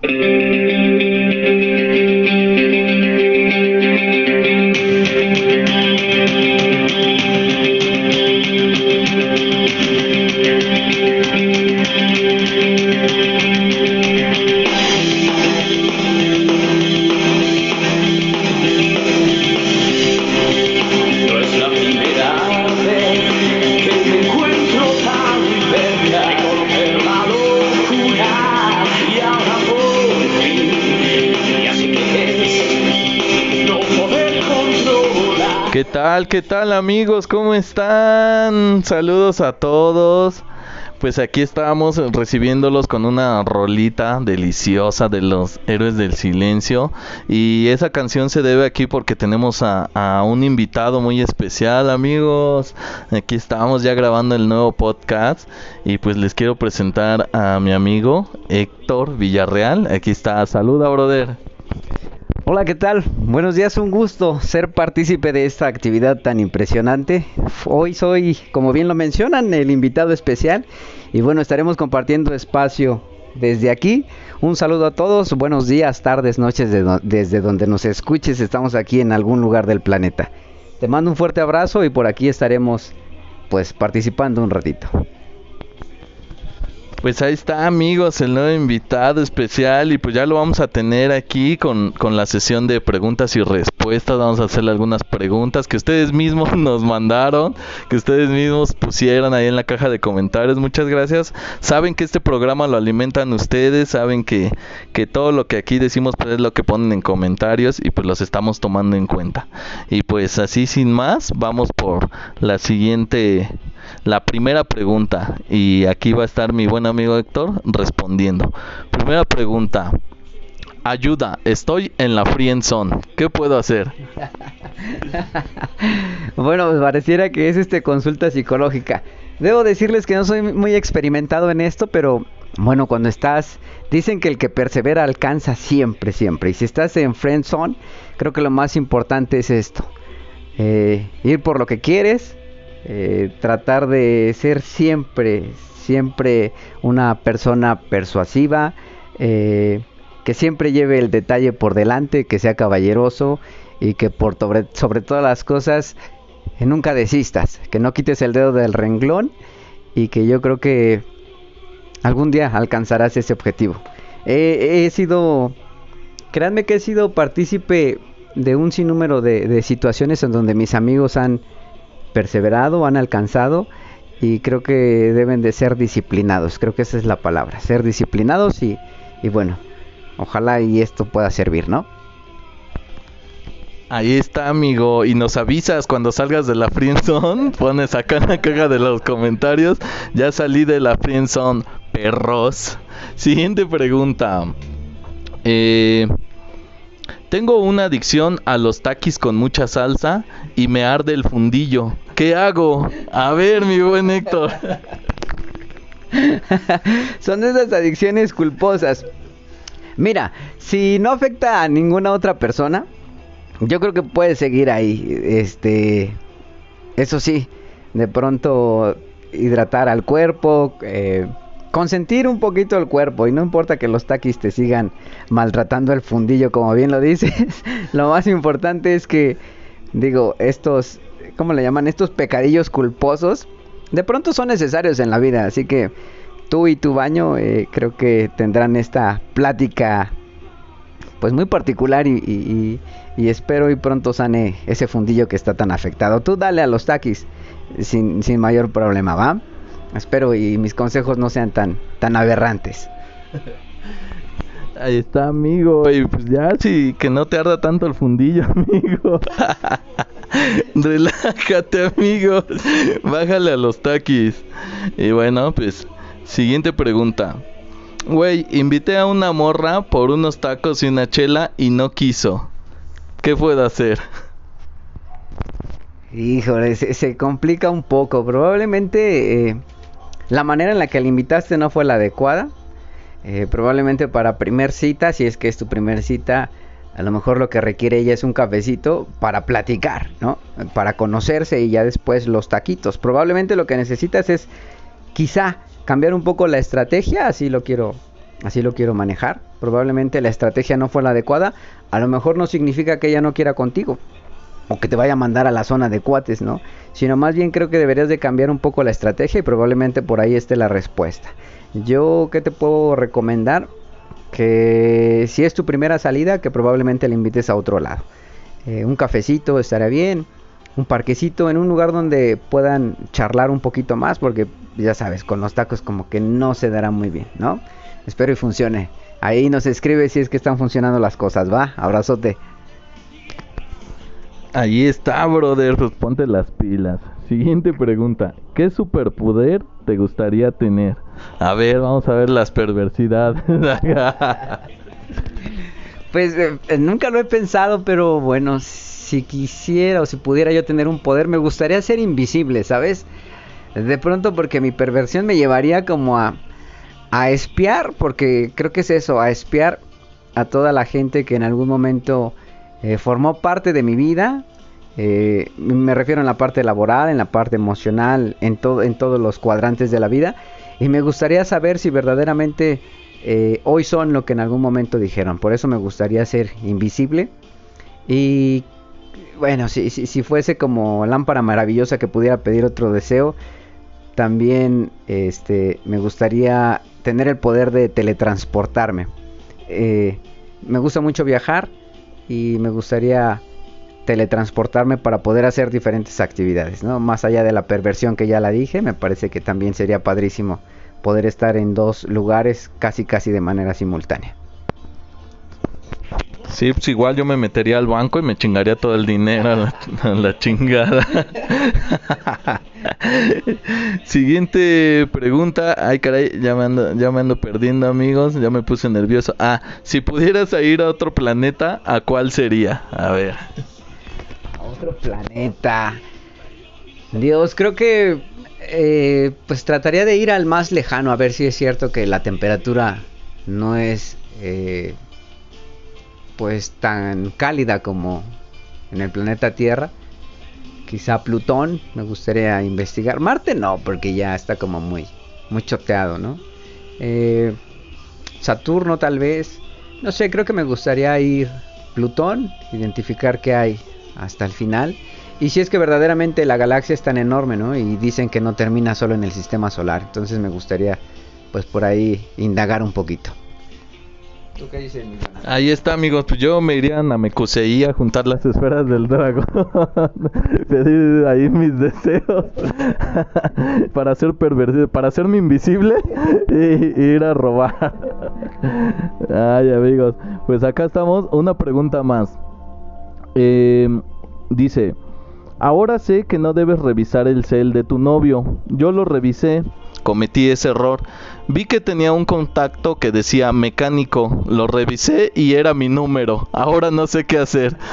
¿Qué tal? ¿Qué tal amigos? ¿Cómo están? Saludos a todos. Pues aquí estamos recibiéndolos con una rolita deliciosa de los héroes del silencio. Y esa canción se debe aquí porque tenemos a, un invitado muy especial, amigos. Aquí estamos ya grabando el nuevo podcast. Y pues les quiero presentar a mi amigo Héctor Villarreal. Aquí está. Saluda, brother. Hola, ¿qué tal? Buenos días, un gusto ser partícipe de esta actividad tan impresionante. Hoy soy, como bien lo mencionan, el invitado especial y bueno, estaremos compartiendo espacio desde aquí. Un saludo a todos, buenos días, tardes, noches de desde donde nos escuches, estamos aquí en algún lugar del planeta. Te mando un fuerte abrazo y por aquí estaremos pues participando un ratito. Pues ahí está amigos, el nuevo invitado especial y pues ya lo vamos a tener aquí con, con, la sesión de preguntas y respuestas. Vamos a hacerle algunas preguntas que ustedes mismos nos mandaron, que ustedes mismos pusieron ahí en la caja de comentarios. Muchas gracias. Saben que este programa lo alimentan ustedes, saben que, que todo lo que aquí decimos pues es lo que ponen en comentarios y pues los estamos tomando en cuenta. Y pues así sin más, vamos por la siguiente la primera pregunta y aquí va a estar mi buen amigo Héctor respondiendo. Primera pregunta. Ayuda, estoy en la friend zone. ¿Qué puedo hacer? bueno, pues pareciera que es este consulta psicológica. Debo decirles que no soy muy experimentado en esto, pero bueno, cuando estás, dicen que el que persevera alcanza siempre, siempre. Y si estás en friend zone, creo que lo más importante es esto. Eh, ir por lo que quieres, eh, tratar de ser siempre, siempre una persona persuasiva, eh, que siempre lleve el detalle por delante, que sea caballeroso y que por sobre, sobre todas las cosas nunca desistas, que no quites el dedo del renglón y que yo creo que algún día alcanzarás ese objetivo. he sido, créanme que he sido partícipe de un sinnúmero de, de situaciones en donde mis amigos han perseverado, han alcanzado y creo que deben de ser disciplinados, creo que esa es la palabra, ser disciplinados y, y bueno, ojalá y esto pueda servir, ¿no? Ahí está, amigo. Y nos avisas cuando salgas de la friendzone. Pones acá la caja de los comentarios. Ya salí de la friendzone, perros. Siguiente pregunta. Eh, tengo una adicción a los taquis con mucha salsa y me arde el fundillo. ¿Qué hago? A ver, mi buen Héctor. Son esas adicciones culposas. Mira, si no afecta a ninguna otra persona, yo creo que puedes seguir ahí. Este, eso sí, de pronto hidratar al cuerpo, eh, consentir un poquito el cuerpo y no importa que los taquis te sigan maltratando el fundillo como bien lo dices, lo más importante es que digo, estos ¿cómo le llaman? estos pecadillos culposos de pronto son necesarios en la vida, así que tú y tu baño eh, creo que tendrán esta plática pues muy particular y, espero y pronto sane ese fundillo que está tan afectado. Tú dale a los taquis sin, sin mayor problema, ¿va? Espero y mis consejos no sean tan, tan aberrantes. Ahí está, amigo. Y pues ya, sí, que no te arda tanto el fundillo, amigo. Relájate, amigo. Bájale a los taquis. Y bueno, pues, siguiente pregunta. Güey, invité a una morra por unos tacos y una chela y no quiso. ¿Qué puedo hacer? Híjole, se, se complica un poco. Probablemente eh, la manera en la que la invitaste no fue la adecuada. Eh, probablemente para primer cita, si es que es tu primer cita, a lo mejor lo que requiere ella es un cafecito para platicar, ¿no? Para conocerse y ya después los taquitos. Probablemente lo que necesitas es quizá cambiar un poco la estrategia, así lo quiero así lo quiero manejar. Probablemente la estrategia no fue la adecuada, a lo mejor no significa que ella no quiera contigo o que te vaya a mandar a la zona de cuates, ¿no? Sino más bien creo que deberías de cambiar un poco la estrategia y probablemente por ahí esté la respuesta. Yo, ¿qué te puedo recomendar? Que si es tu primera salida, que probablemente le invites a otro lado. Eh, un cafecito estaría bien, un parquecito en un lugar donde puedan charlar un poquito más, porque ya sabes, con los tacos como que no se dará muy bien, ¿no? Espero y funcione. Ahí nos escribe si es que están funcionando las cosas, va, abrazote. Ahí está, brother, pues ponte las pilas. Siguiente pregunta, ¿qué superpoder te gustaría tener? A ver, vamos a ver las perversidades. pues eh, eh, nunca lo he pensado, pero bueno, si quisiera o si pudiera yo tener un poder, me gustaría ser invisible, ¿sabes? De pronto porque mi perversión me llevaría como a, a espiar, porque creo que es eso, a espiar a toda la gente que en algún momento eh, formó parte de mi vida. Eh, me refiero en la parte laboral, en la parte emocional, en, todo, en todos los cuadrantes de la vida. Y me gustaría saber si verdaderamente eh, hoy son lo que en algún momento dijeron. Por eso me gustaría ser invisible. Y bueno, si, fuese como lámpara maravillosa que pudiera pedir otro deseo, también este, me gustaría tener el poder de teletransportarme. me gusta mucho viajar y me gustaría teletransportarme para poder hacer diferentes actividades, ¿no? Más allá de la perversión que ya la dije, me parece que también sería padrísimo poder estar en dos lugares casi casi de manera simultánea. Sí, pues igual yo me metería al banco y me chingaría todo el dinero a la, chingada. Siguiente pregunta. Ay, caray, ya me, ando, ya me ando perdiendo, amigos. Ya me puse nervioso. Ah, si pudieras ir a otro planeta, ¿a cuál sería? A ver. A otro planeta. Dios, creo que eh, pues trataría de ir al más lejano a ver si es cierto que la temperatura no es eh, pues tan cálida como en el planeta Tierra. Quizá Plutón, me gustaría investigar. Marte no, porque ya está como muy, muy choteado, ¿no? Eh, Saturno tal vez. No sé, creo que me gustaría ir Plutón, identificar qué hay hasta el final. Y si es que verdaderamente la galaxia es tan enorme, ¿no? Y dicen que no termina solo en el sistema solar. Entonces me gustaría, pues por ahí, indagar un poquito. Ahí está, amigos. Pues yo me iría a Namekusei a juntar las esferas del dragón. Pedir ahí mis deseos. para ser pervertido, para hacerme invisible y, ir a robar. Ay, amigos. Pues acá estamos. Una pregunta más. Em, dice. Ahora sé que no debes revisar el cel de tu novio. Yo lo revisé, cometí ese error. Vi que tenía un contacto que decía mecánico. Lo revisé y era mi número. Ahora no sé qué hacer.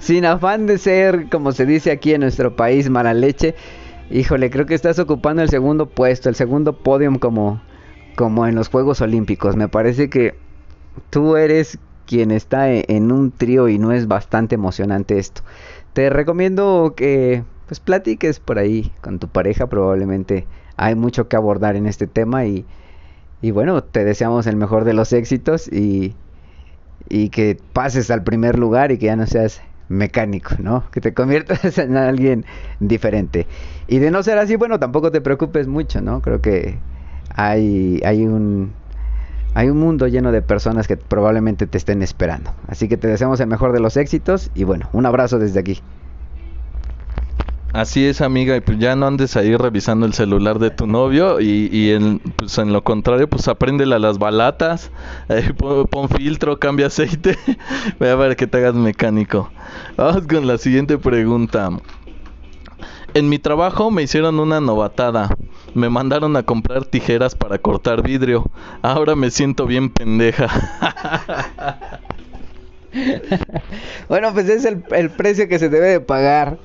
Sin afán de ser, como se dice aquí en nuestro país, mala leche. Híjole, creo que estás ocupando el segundo puesto, el segundo podium como, como en los Juegos Olímpicos. Me parece que tú eres quien está e, en un trío y no es bastante emocionante esto. Te recomiendo que pues platiques por ahí con tu pareja, probablemente hay mucho que abordar en este tema y, bueno, te deseamos el mejor de los éxitos y, y que pases al primer lugar y que ya no seas mecánico, ¿no? Que te conviertas en alguien diferente. Y de no ser así, bueno, tampoco te preocupes mucho, ¿no? Creo que hay, hay un hay un mundo lleno de personas que probablemente te estén esperando. Así que te deseamos el mejor de los éxitos y bueno, un abrazo desde aquí. Así es, amiga, y pues ya no andes ahí revisando el celular de tu novio y, pues en lo contrario, pues apréndele a las balatas, eh, pon, filtro, cambia aceite, voy a ver que te hagas mecánico. Vamos con la siguiente pregunta. En mi trabajo me hicieron una novatada. Me mandaron a comprar tijeras para cortar vidrio. Ahora me siento bien pendeja. bueno, pues es el, precio que se debe de pagar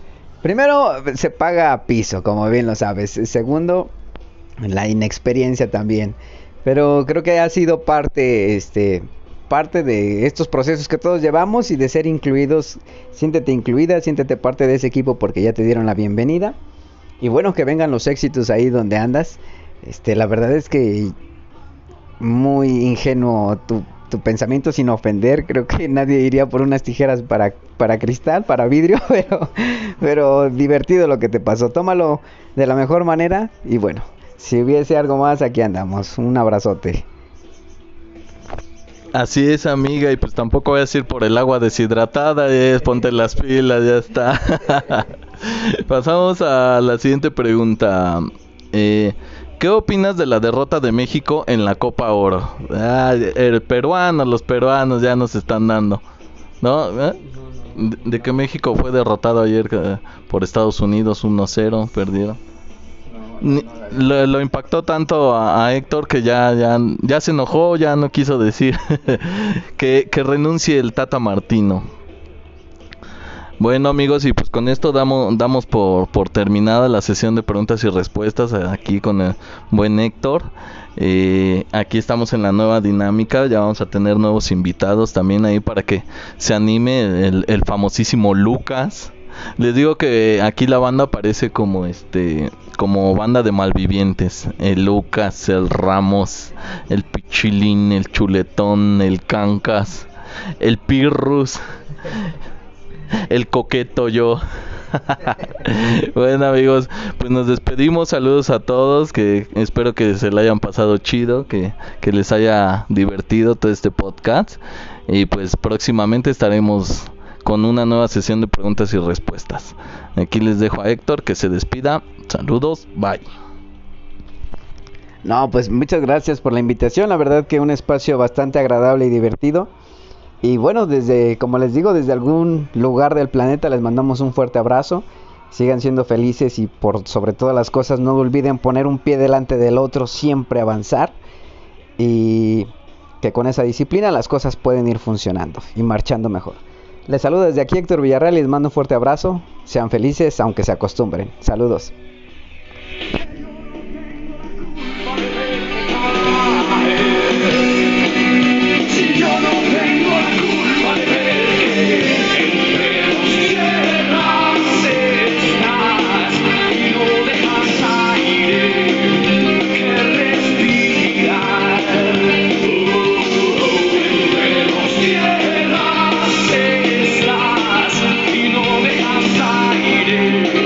Primero, se paga a piso, como bien lo sabes. Segundo, la inexperiencia también. Pero creo que ha sido parte, este, parte de estos procesos que todos llevamos y de ser incluidos. Siéntete incluida, siéntete parte de ese equipo porque ya te dieron la bienvenida. Y bueno, que vengan los éxitos ahí donde andas. Este, la verdad es que muy ingenuo tu, tu pensamiento sin ofender. Creo que nadie iría por unas tijeras para, para cristal, para vidrio, pero, pero divertido lo que te pasó. Tómalo de la mejor manera y bueno, si hubiese algo más, aquí andamos. Un abrazote. Así es, amiga, y pues tampoco voy a decir por el agua deshidratada, es ponte las pilas, ya está. Pasamos a la siguiente pregunta. Eh, ¿Qué opinas de la derrota de México en la Copa Oro? Ah, el peruano, los peruanos ya nos están dando. ¿No? ¿Eh? De, de que México fue derrotado ayer eh, por Estados Unidos 1-0, perdieron. Lo, impactó tanto a, Héctor que ya, ya, ya se enojó, ya no quiso decir que, que renuncie el Tata Martino. Bueno amigos, y pues con esto damos, damos por, por terminada la sesión de preguntas y respuestas aquí con el buen Héctor. Eh, aquí estamos en la nueva dinámica, ya vamos a tener nuevos invitados también ahí para que se anime el famosísimo Lucas. Les digo que aquí la banda parece como este como banda de malvivientes, el Lucas, el Ramos, el Pichilín, el Chuletón, el Cancas, el Pirrus, el coqueto yo. bueno amigos, pues nos despedimos, saludos a todos, que espero que se la hayan pasado chido, que, que les haya divertido todo este podcast. Y pues próximamente estaremos con una nueva sesión de preguntas y respuestas. Aquí les dejo a Héctor que se despida, saludos, bye. No, pues muchas gracias por la invitación. La verdad que un espacio bastante agradable y divertido. Y bueno, desde, como les digo, desde algún lugar del planeta les mandamos un fuerte abrazo. Sigan siendo felices y por sobre todas las cosas no olviden poner un pie delante del otro, siempre avanzar. Y que con esa disciplina las cosas pueden ir funcionando y marchando mejor. Les saludo desde aquí Héctor Villarreal y les mando un fuerte abrazo. Sean felices aunque se acostumbren. Saludos.